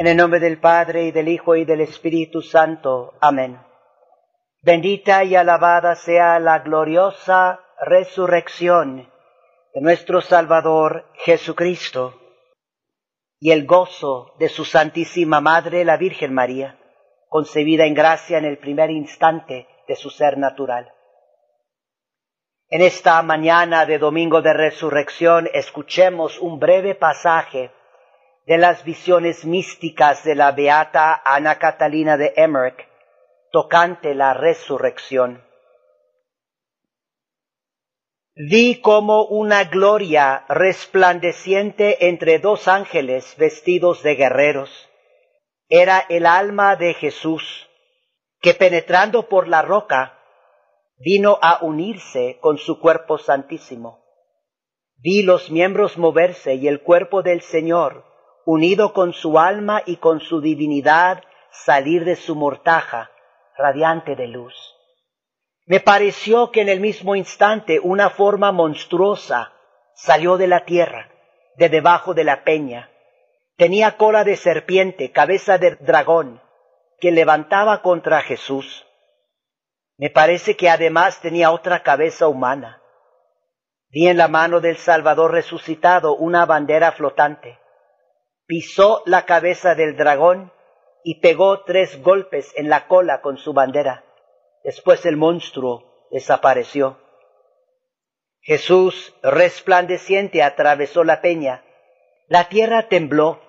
En el nombre del Padre y del Hijo y del Espíritu Santo. Amén. Bendita y alabada sea la gloriosa resurrección de nuestro Salvador Jesucristo y el gozo de su Santísima Madre, la Virgen María, concebida en gracia en el primer instante de su ser natural. En esta mañana de Domingo de Resurrección escuchemos un breve pasaje de las visiones místicas de la beata Ana Catalina de Emmerich tocante la resurrección. Vi como una gloria resplandeciente entre dos ángeles vestidos de guerreros. Era el alma de Jesús, que penetrando por la roca, vino a unirse con su cuerpo santísimo. Vi los miembros moverse y el cuerpo del Señor, unido con su alma y con su divinidad, salir de su mortaja, radiante de luz. Me pareció que en el mismo instante una forma monstruosa salió de la tierra, de debajo de la peña. Tenía cola de serpiente, cabeza de dragón, que levantaba contra Jesús. Me parece que además tenía otra cabeza humana. Vi en la mano del Salvador resucitado una bandera flotante pisó la cabeza del dragón y pegó tres golpes en la cola con su bandera. Después el monstruo desapareció. Jesús, resplandeciente, atravesó la peña. La tierra tembló.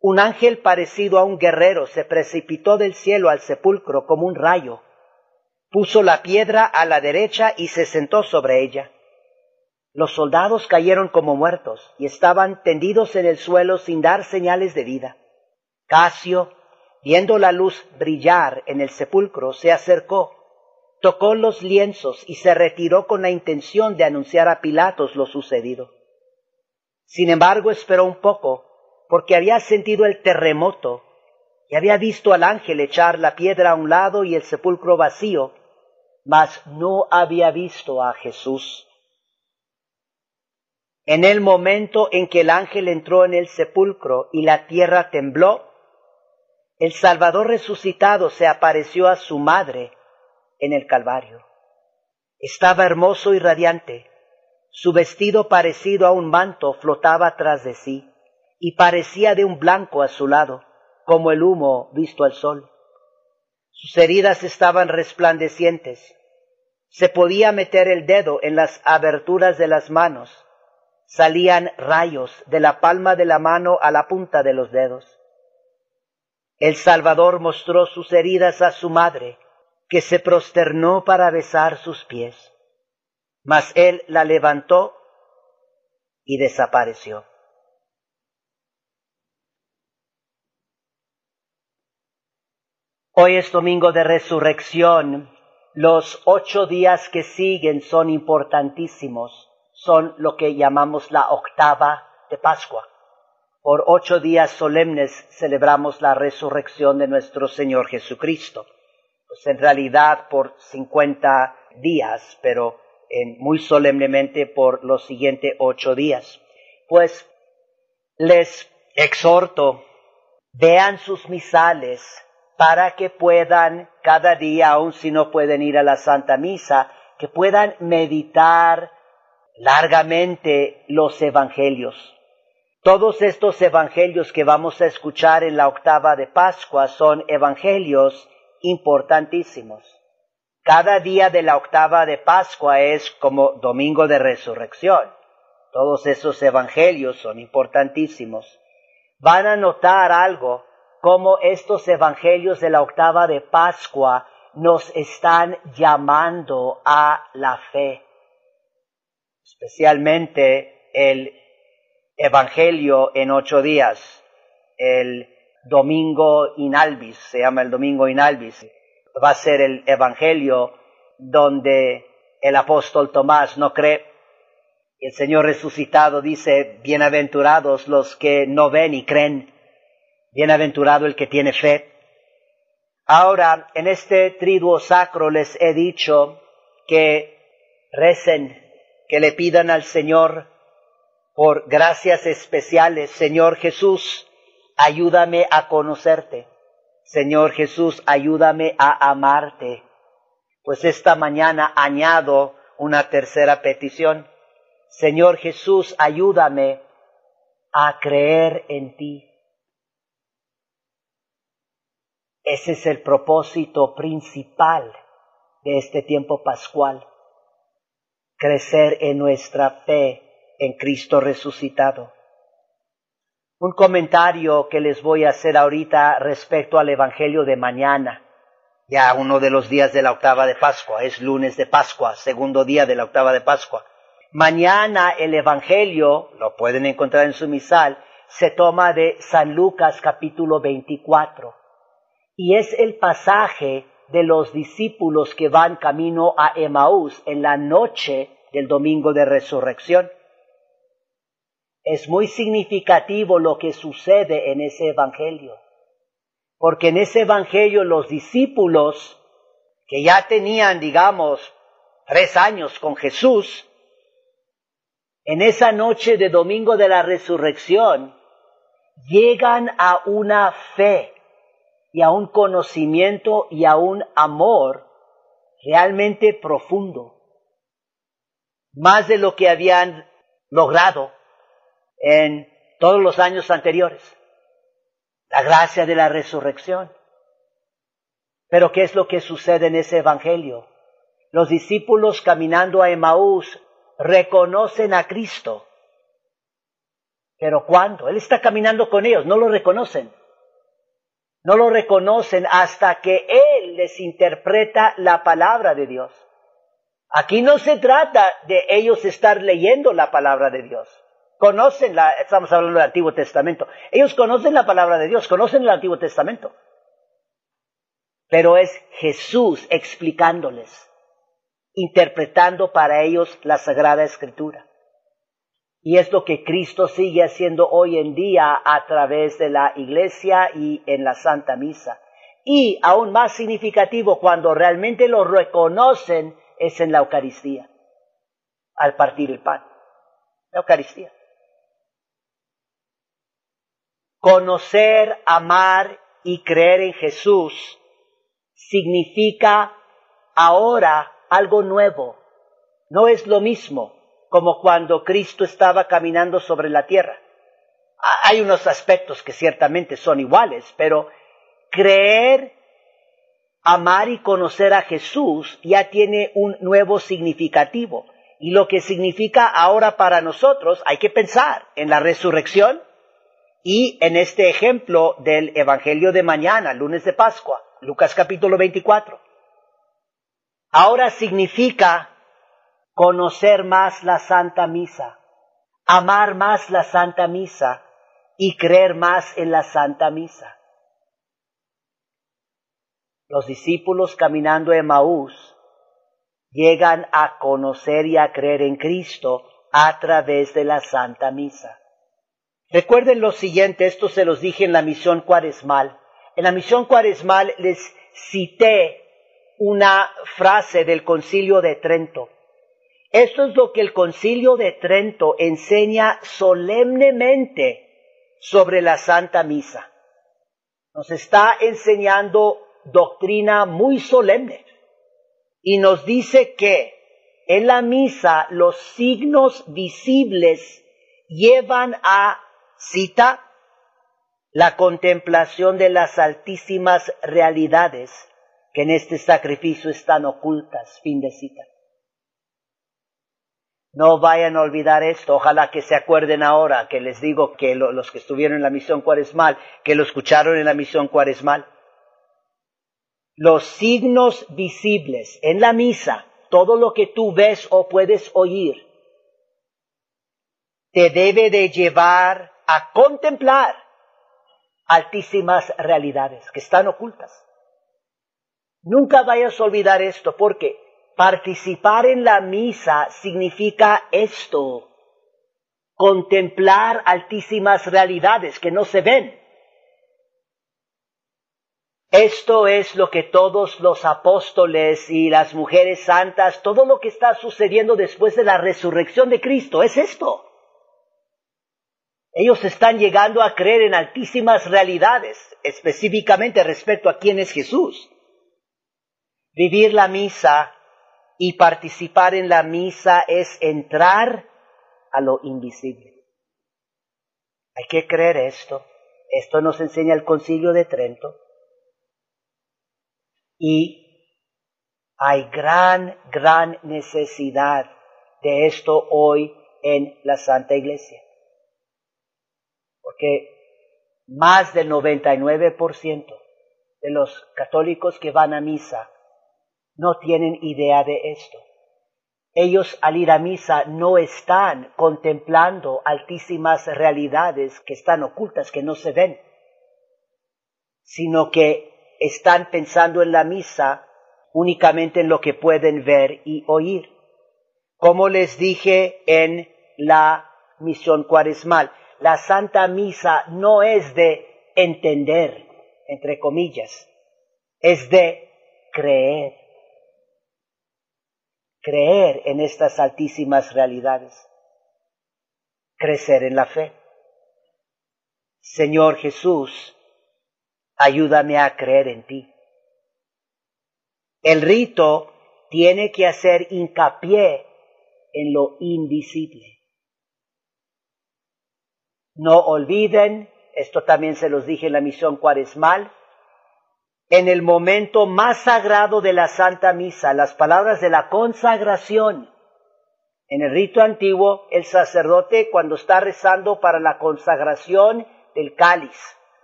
Un ángel parecido a un guerrero se precipitó del cielo al sepulcro como un rayo. Puso la piedra a la derecha y se sentó sobre ella. Los soldados cayeron como muertos y estaban tendidos en el suelo sin dar señales de vida. Casio, viendo la luz brillar en el sepulcro, se acercó, tocó los lienzos y se retiró con la intención de anunciar a Pilatos lo sucedido. Sin embargo, esperó un poco, porque había sentido el terremoto y había visto al ángel echar la piedra a un lado y el sepulcro vacío, mas no había visto a Jesús. En el momento en que el ángel entró en el sepulcro y la tierra tembló, el Salvador resucitado se apareció a su madre en el Calvario. Estaba hermoso y radiante. Su vestido parecido a un manto flotaba tras de sí y parecía de un blanco a su lado, como el humo visto al sol. Sus heridas estaban resplandecientes. Se podía meter el dedo en las aberturas de las manos salían rayos de la palma de la mano a la punta de los dedos. El Salvador mostró sus heridas a su madre, que se prosternó para besar sus pies. Mas él la levantó y desapareció. Hoy es domingo de resurrección. Los ocho días que siguen son importantísimos son lo que llamamos la octava de Pascua. Por ocho días solemnes celebramos la resurrección de nuestro Señor Jesucristo. Pues en realidad por cincuenta días, pero muy solemnemente por los siguientes ocho días. Pues les exhorto, vean sus misales para que puedan cada día, aun si no pueden ir a la Santa Misa, que puedan meditar largamente los evangelios. Todos estos evangelios que vamos a escuchar en la octava de Pascua son evangelios importantísimos. Cada día de la octava de Pascua es como domingo de resurrección. Todos esos evangelios son importantísimos. Van a notar algo, como estos evangelios de la octava de Pascua nos están llamando a la fe especialmente el Evangelio en ocho días, el Domingo Inalvis, se llama el Domingo Inalvis, va a ser el Evangelio donde el apóstol Tomás no cree. El Señor resucitado dice, bienaventurados los que no ven y creen, bienaventurado el que tiene fe. Ahora, en este triduo sacro les he dicho que recen que le pidan al Señor por gracias especiales. Señor Jesús, ayúdame a conocerte. Señor Jesús, ayúdame a amarte. Pues esta mañana añado una tercera petición. Señor Jesús, ayúdame a creer en ti. Ese es el propósito principal de este tiempo pascual. Crecer en nuestra fe en Cristo resucitado. Un comentario que les voy a hacer ahorita respecto al Evangelio de mañana, ya uno de los días de la octava de Pascua, es lunes de Pascua, segundo día de la octava de Pascua. Mañana el Evangelio, lo pueden encontrar en su misal, se toma de San Lucas capítulo 24 y es el pasaje de los discípulos que van camino a Emaús en la noche del domingo de resurrección. Es muy significativo lo que sucede en ese Evangelio, porque en ese Evangelio los discípulos que ya tenían, digamos, tres años con Jesús, en esa noche de domingo de la resurrección, llegan a una fe y a un conocimiento y a un amor realmente profundo, más de lo que habían logrado en todos los años anteriores. La gracia de la resurrección. Pero ¿qué es lo que sucede en ese Evangelio? Los discípulos caminando a Emaús reconocen a Cristo. Pero ¿cuándo? Él está caminando con ellos, no lo reconocen no lo reconocen hasta que Él les interpreta la palabra de Dios. Aquí no se trata de ellos estar leyendo la palabra de Dios. Conocen la, estamos hablando del Antiguo Testamento. Ellos conocen la palabra de Dios, conocen el Antiguo Testamento. Pero es Jesús explicándoles, interpretando para ellos la Sagrada Escritura. Y es lo que Cristo sigue haciendo hoy en día a través de la iglesia y en la Santa Misa. Y aún más significativo, cuando realmente lo reconocen, es en la Eucaristía, al partir el pan. La Eucaristía. Conocer, amar y creer en Jesús significa ahora algo nuevo. No es lo mismo como cuando Cristo estaba caminando sobre la tierra. Hay unos aspectos que ciertamente son iguales, pero creer, amar y conocer a Jesús ya tiene un nuevo significativo. Y lo que significa ahora para nosotros, hay que pensar en la resurrección y en este ejemplo del Evangelio de mañana, lunes de Pascua, Lucas capítulo 24. Ahora significa conocer más la Santa Misa, amar más la Santa Misa y creer más en la Santa Misa. Los discípulos caminando en Maús llegan a conocer y a creer en Cristo a través de la Santa Misa. Recuerden lo siguiente, esto se los dije en la misión cuaresmal. En la misión cuaresmal les cité una frase del concilio de Trento. Esto es lo que el concilio de Trento enseña solemnemente sobre la Santa Misa. Nos está enseñando doctrina muy solemne y nos dice que en la misa los signos visibles llevan a, cita, la contemplación de las altísimas realidades que en este sacrificio están ocultas, fin de cita. No vayan a olvidar esto, ojalá que se acuerden ahora que les digo que los que estuvieron en la misión cuaresmal, que lo escucharon en la misión cuaresmal. Los signos visibles en la misa, todo lo que tú ves o puedes oír, te debe de llevar a contemplar altísimas realidades que están ocultas. Nunca vayas a olvidar esto porque Participar en la misa significa esto, contemplar altísimas realidades que no se ven. Esto es lo que todos los apóstoles y las mujeres santas, todo lo que está sucediendo después de la resurrección de Cristo, es esto. Ellos están llegando a creer en altísimas realidades, específicamente respecto a quién es Jesús. Vivir la misa y participar en la misa es entrar a lo invisible. Hay que creer esto. Esto nos enseña el concilio de Trento. Y hay gran, gran necesidad de esto hoy en la Santa Iglesia. Porque más del 99% de los católicos que van a misa no tienen idea de esto. Ellos al ir a misa no están contemplando altísimas realidades que están ocultas, que no se ven, sino que están pensando en la misa únicamente en lo que pueden ver y oír. Como les dije en la misión cuaresmal, la Santa Misa no es de entender, entre comillas, es de creer. Creer en estas altísimas realidades. Crecer en la fe. Señor Jesús, ayúdame a creer en ti. El rito tiene que hacer hincapié en lo invisible. No olviden, esto también se los dije en la misión cuaresmal, en el momento más sagrado de la Santa Misa, las palabras de la consagración. En el rito antiguo, el sacerdote cuando está rezando para la consagración del cáliz,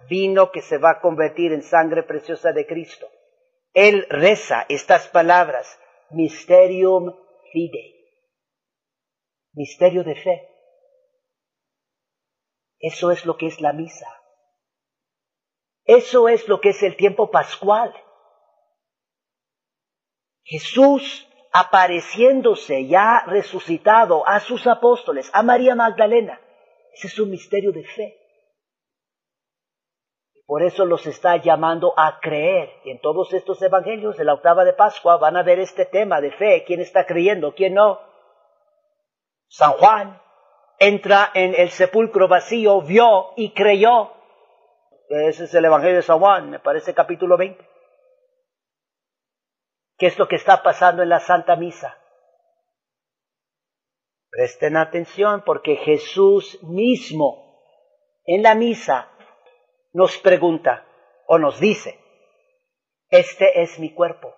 vino que se va a convertir en sangre preciosa de Cristo, él reza estas palabras, mysterium fide, misterio de fe. Eso es lo que es la misa. Eso es lo que es el tiempo pascual. Jesús apareciéndose ya resucitado a sus apóstoles, a María Magdalena. Ese es un misterio de fe. Por eso los está llamando a creer. Y en todos estos evangelios de la octava de Pascua van a ver este tema de fe. ¿Quién está creyendo? ¿Quién no? San Juan entra en el sepulcro vacío, vio y creyó. Ese es el Evangelio de San Juan, me parece capítulo 20. ¿Qué es lo que está pasando en la Santa Misa? Presten atención porque Jesús mismo en la misa nos pregunta o nos dice, este es mi cuerpo.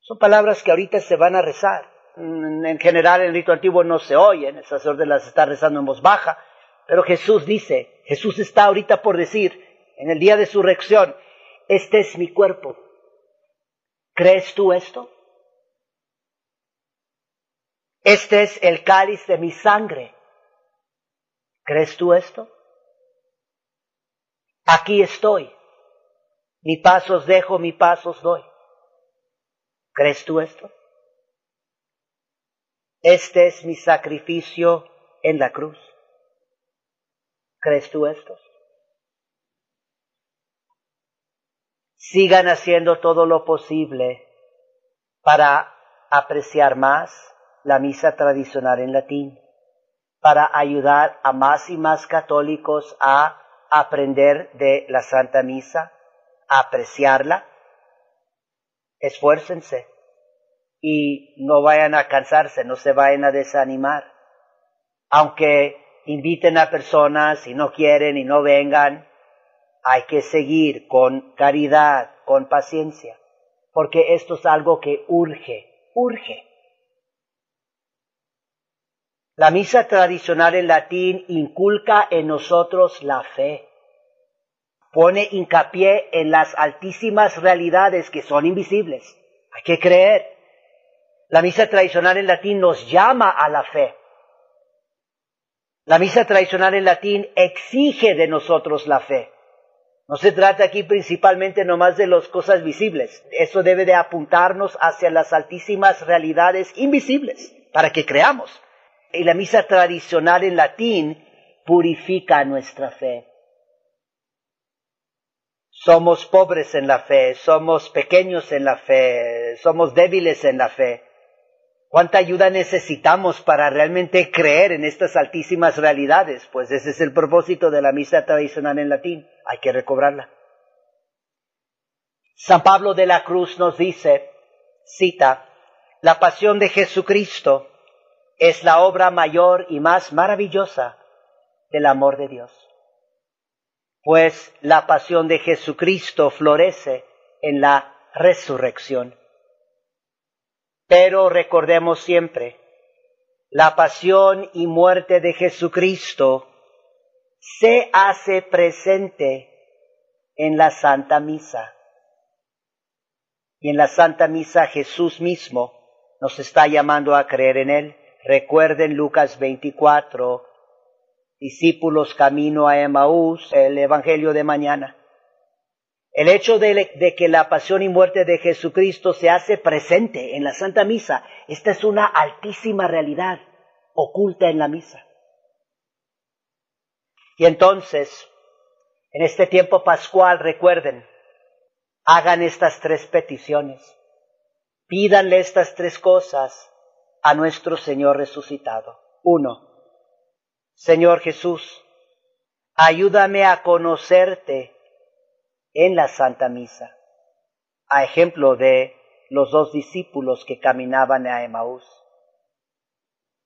Son palabras que ahorita se van a rezar. Mm, en general en el rito antiguo no se oyen, el sacerdote las está rezando en voz baja, pero Jesús dice, Jesús está ahorita por decir, en el día de su reacción, este es mi cuerpo. ¿Crees tú esto? Este es el cáliz de mi sangre. ¿Crees tú esto? Aquí estoy. Mi pasos dejo, mi pasos doy. ¿Crees tú esto? Este es mi sacrificio en la cruz. ¿Crees tú esto? Sigan haciendo todo lo posible para apreciar más la misa tradicional en latín, para ayudar a más y más católicos a aprender de la Santa Misa, a apreciarla. Esfuércense y no vayan a cansarse, no se vayan a desanimar. Aunque inviten a personas y no quieren y no vengan, hay que seguir con caridad, con paciencia, porque esto es algo que urge, urge. La misa tradicional en latín inculca en nosotros la fe. Pone hincapié en las altísimas realidades que son invisibles. Hay que creer. La misa tradicional en latín nos llama a la fe. La misa tradicional en latín exige de nosotros la fe. No se trata aquí principalmente nomás de las cosas visibles. Eso debe de apuntarnos hacia las altísimas realidades invisibles para que creamos. Y la misa tradicional en latín purifica nuestra fe. Somos pobres en la fe, somos pequeños en la fe, somos débiles en la fe. ¿Cuánta ayuda necesitamos para realmente creer en estas altísimas realidades? Pues ese es el propósito de la misa tradicional en latín. Hay que recobrarla. San Pablo de la Cruz nos dice, cita, la pasión de Jesucristo es la obra mayor y más maravillosa del amor de Dios. Pues la pasión de Jesucristo florece en la resurrección. Pero recordemos siempre, la pasión y muerte de Jesucristo se hace presente en la Santa Misa. Y en la Santa Misa Jesús mismo nos está llamando a creer en Él. Recuerden Lucas 24, discípulos camino a Emaús, el Evangelio de mañana. El hecho de, que la pasión y muerte de Jesucristo se hace presente en la Santa Misa, esta es una altísima realidad oculta en la misa. Y entonces, en este tiempo pascual, recuerden, hagan estas tres peticiones, pídanle estas tres cosas a nuestro Señor resucitado. Uno, Señor Jesús, ayúdame a conocerte en la Santa Misa, a ejemplo de los dos discípulos que caminaban a Emaús.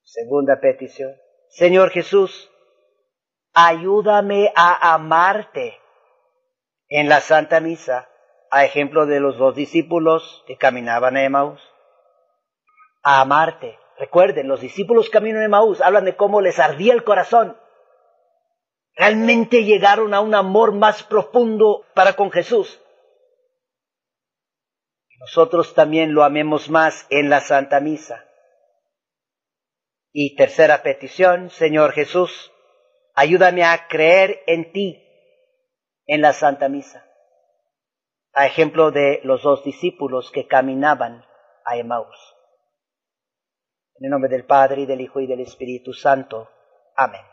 Segunda petición. Señor Jesús, ayúdame a amarte en la Santa Misa, a ejemplo de los dos discípulos que caminaban a Emaús. A amarte. Recuerden, los discípulos caminan a Emaús hablan de cómo les ardía el corazón Realmente llegaron a un amor más profundo para con Jesús. Nosotros también lo amemos más en la Santa Misa. Y tercera petición, Señor Jesús, ayúdame a creer en ti en la Santa Misa. A ejemplo de los dos discípulos que caminaban a Emmaus. En el nombre del Padre, y del Hijo, y del Espíritu Santo. Amén.